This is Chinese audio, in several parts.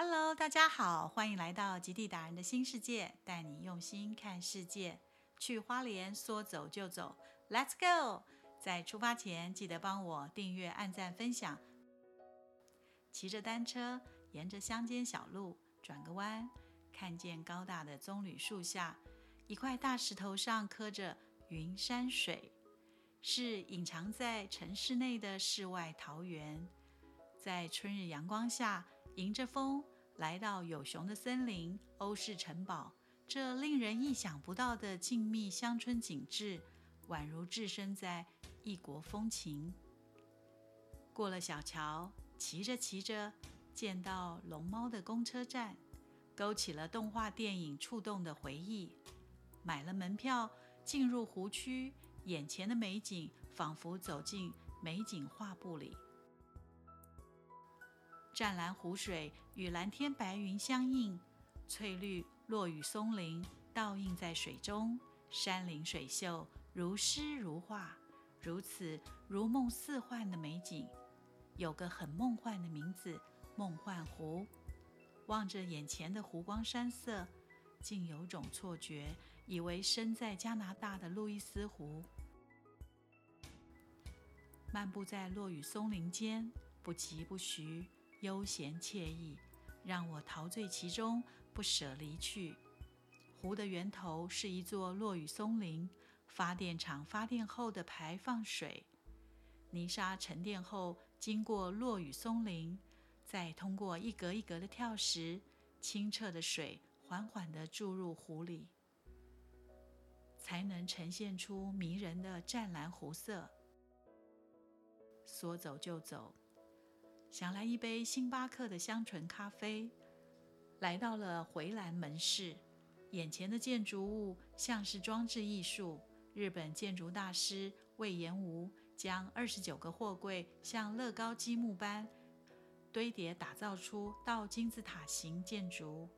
Hello，大家好，欢迎来到极地达人的新世界，带你用心看世界。去花莲，说走就走，Let's go！在出发前，记得帮我订阅、按赞、分享。骑着单车，沿着乡间小路转个弯，看见高大的棕榈树下，一块大石头上刻着“云山水”，是隐藏在城市内的世外桃源。在春日阳光下，迎着风来到有熊的森林、欧式城堡，这令人意想不到的静谧乡村景致，宛如置身在异国风情。过了小桥，骑着骑着，见到龙猫的公车站，勾起了动画电影触动的回忆。买了门票，进入湖区，眼前的美景仿佛走进美景画布里。湛蓝湖水与蓝天白云相映，翠绿落雨松林倒映在水中，山林水秀如诗如画，如此如梦似幻的美景，有个很梦幻的名字——梦幻湖。望着眼前的湖光山色，竟有种错觉，以为身在加拿大的路易斯湖。漫步在落雨松林间，不疾不徐。悠闲惬意，让我陶醉其中，不舍离去。湖的源头是一座落雨松林，发电厂发电后的排放水，泥沙沉淀后经过落雨松林，再通过一格一格的跳石，清澈的水缓缓地注入湖里，才能呈现出迷人的湛蓝湖色。说走就走。想来一杯星巴克的香醇咖啡，来到了回澜门市，眼前的建筑物像是装置艺术。日本建筑大师魏延吾将二十九个货柜像乐高积木般堆叠，打造出倒金字塔形建筑。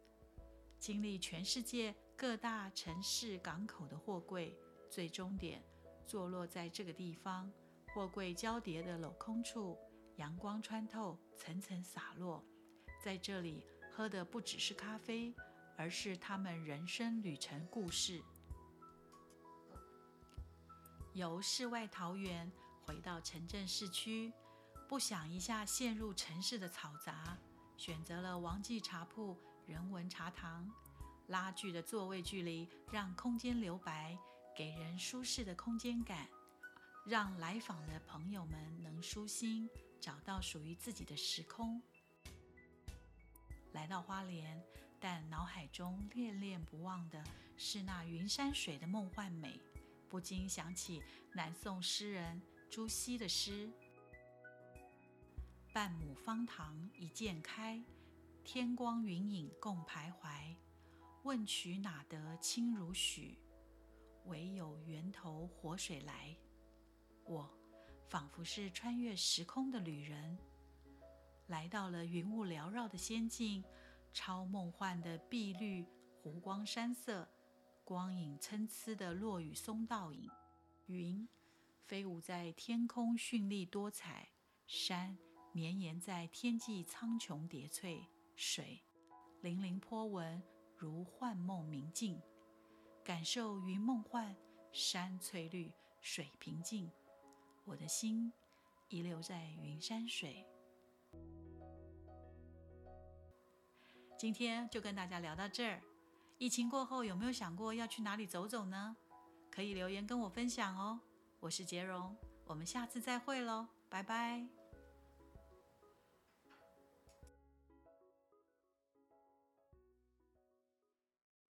经历全世界各大城市港口的货柜，最终点坐落在这个地方。货柜交叠的镂空处。阳光穿透，层层洒落，在这里喝的不只是咖啡，而是他们人生旅程故事。由世外桃源回到城镇市区，不想一下陷入城市的嘈杂，选择了王记茶铺人文茶堂。拉锯的座位距离让空间留白，给人舒适的空间感。让来访的朋友们能舒心，找到属于自己的时空。来到花莲，但脑海中恋恋不忘的是那云山水的梦幻美，不禁想起南宋诗人朱熹的诗：“半亩方塘一鉴开，天光云影共徘徊。问渠哪得清如许？唯有源头活水来。”我仿佛是穿越时空的旅人，来到了云雾缭绕的仙境，超梦幻的碧绿湖光山色，光影参差的落雨松倒影，云飞舞在天空绚丽多彩，山绵延在天际苍穹叠翠，水粼粼波纹如幻梦明镜，感受云梦幻，山翠绿，水平静。我的心遗留在云山水。今天就跟大家聊到这儿。疫情过后，有没有想过要去哪里走走呢？可以留言跟我分享哦。我是杰荣，我们下次再会喽，拜拜。